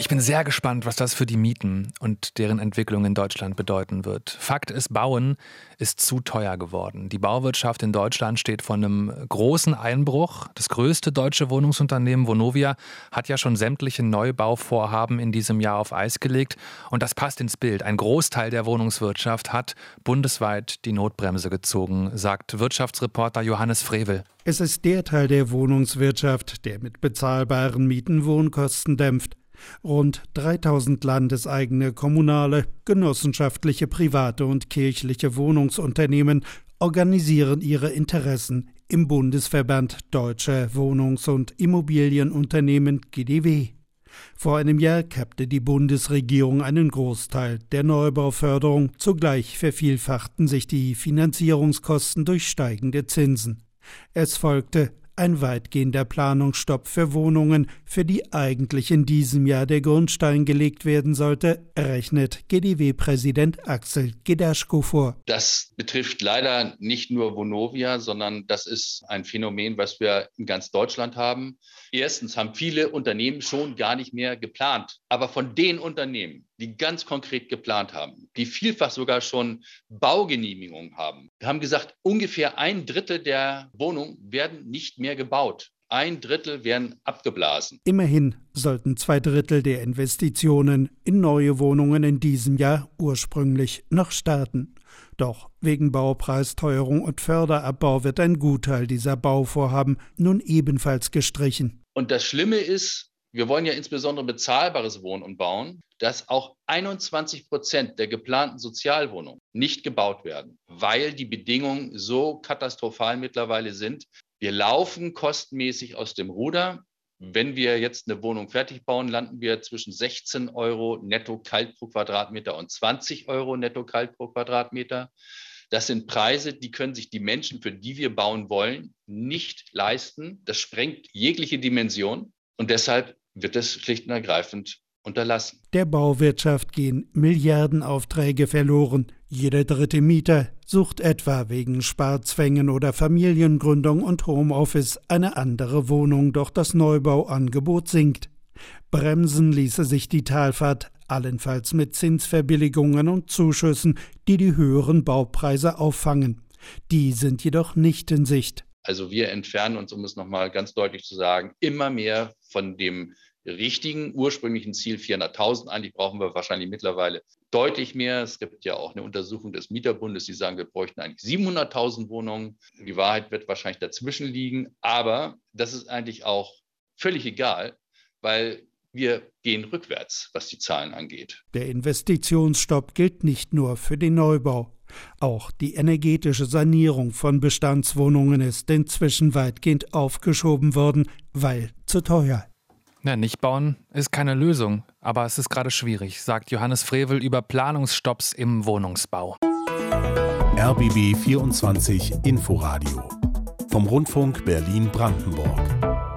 Ich bin sehr gespannt, was das für die Mieten und deren Entwicklung in Deutschland bedeuten wird. Fakt ist, Bauen ist zu teuer geworden. Die Bauwirtschaft in Deutschland steht vor einem großen Einbruch. Das größte deutsche Wohnungsunternehmen Vonovia hat ja schon sämtliche Neubauvorhaben in diesem Jahr auf Eis gelegt. Und das passt ins Bild. Ein Großteil der Wohnungswirtschaft hat bundesweit die Notbremse gezogen, sagt Wirtschaftsreporter Johannes Frevel. Es ist der Teil der Wohnungswirtschaft, der mit bezahlbaren Mieten Wohnkosten dämpft. Rund 3000 landeseigene kommunale, genossenschaftliche, private und kirchliche Wohnungsunternehmen organisieren ihre Interessen im Bundesverband Deutsche Wohnungs- und Immobilienunternehmen GDW. Vor einem Jahr kappte die Bundesregierung einen Großteil der Neubauförderung, zugleich vervielfachten sich die Finanzierungskosten durch steigende Zinsen. Es folgte ein weitgehender Planungsstopp für Wohnungen, für die eigentlich in diesem Jahr der Grundstein gelegt werden sollte, rechnet GDW-Präsident Axel Gedaschko vor. Das betrifft leider nicht nur Vonovia, sondern das ist ein Phänomen, was wir in ganz Deutschland haben. Erstens haben viele Unternehmen schon gar nicht mehr geplant. Aber von den Unternehmen, die ganz konkret geplant haben, die vielfach sogar schon Baugenehmigungen haben, haben gesagt, ungefähr ein Drittel der Wohnungen werden nicht mehr gebaut. Ein Drittel werden abgeblasen. Immerhin sollten zwei Drittel der Investitionen in neue Wohnungen in diesem Jahr ursprünglich noch starten. Doch wegen Baupreisteuerung und Förderabbau wird ein Gutteil dieser Bauvorhaben nun ebenfalls gestrichen. Und das Schlimme ist, wir wollen ja insbesondere bezahlbares Wohnen und bauen, dass auch 21 Prozent der geplanten Sozialwohnungen nicht gebaut werden, weil die Bedingungen so katastrophal mittlerweile sind, wir laufen kostenmäßig aus dem Ruder. Wenn wir jetzt eine Wohnung fertig bauen, landen wir zwischen 16 Euro netto kalt pro Quadratmeter und 20 Euro netto kalt pro Quadratmeter. Das sind Preise, die können sich die Menschen, für die wir bauen wollen, nicht leisten. Das sprengt jegliche Dimension und deshalb wird es schlicht und ergreifend unterlassen. Der Bauwirtschaft gehen Milliardenaufträge verloren. Jeder dritte Mieter sucht etwa wegen Sparzwängen oder Familiengründung und Homeoffice eine andere Wohnung, doch das Neubauangebot sinkt. Bremsen ließe sich die Talfahrt allenfalls mit Zinsverbilligungen und Zuschüssen, die die höheren Baupreise auffangen. Die sind jedoch nicht in Sicht. Also wir entfernen uns, um es nochmal ganz deutlich zu sagen, immer mehr von dem richtigen ursprünglichen Ziel 400.000. Eigentlich brauchen wir wahrscheinlich mittlerweile deutlich mehr. Es gibt ja auch eine Untersuchung des Mieterbundes, die sagen, wir bräuchten eigentlich 700.000 Wohnungen. Die Wahrheit wird wahrscheinlich dazwischen liegen. Aber das ist eigentlich auch völlig egal, weil wir gehen rückwärts, was die Zahlen angeht. Der Investitionsstopp gilt nicht nur für den Neubau. Auch die energetische Sanierung von Bestandswohnungen ist inzwischen weitgehend aufgeschoben worden, weil zu teuer. Ja, nicht bauen ist keine Lösung, aber es ist gerade schwierig, sagt Johannes Frevel über Planungsstopps im Wohnungsbau. RBB 24 Inforadio vom Rundfunk Berlin-Brandenburg.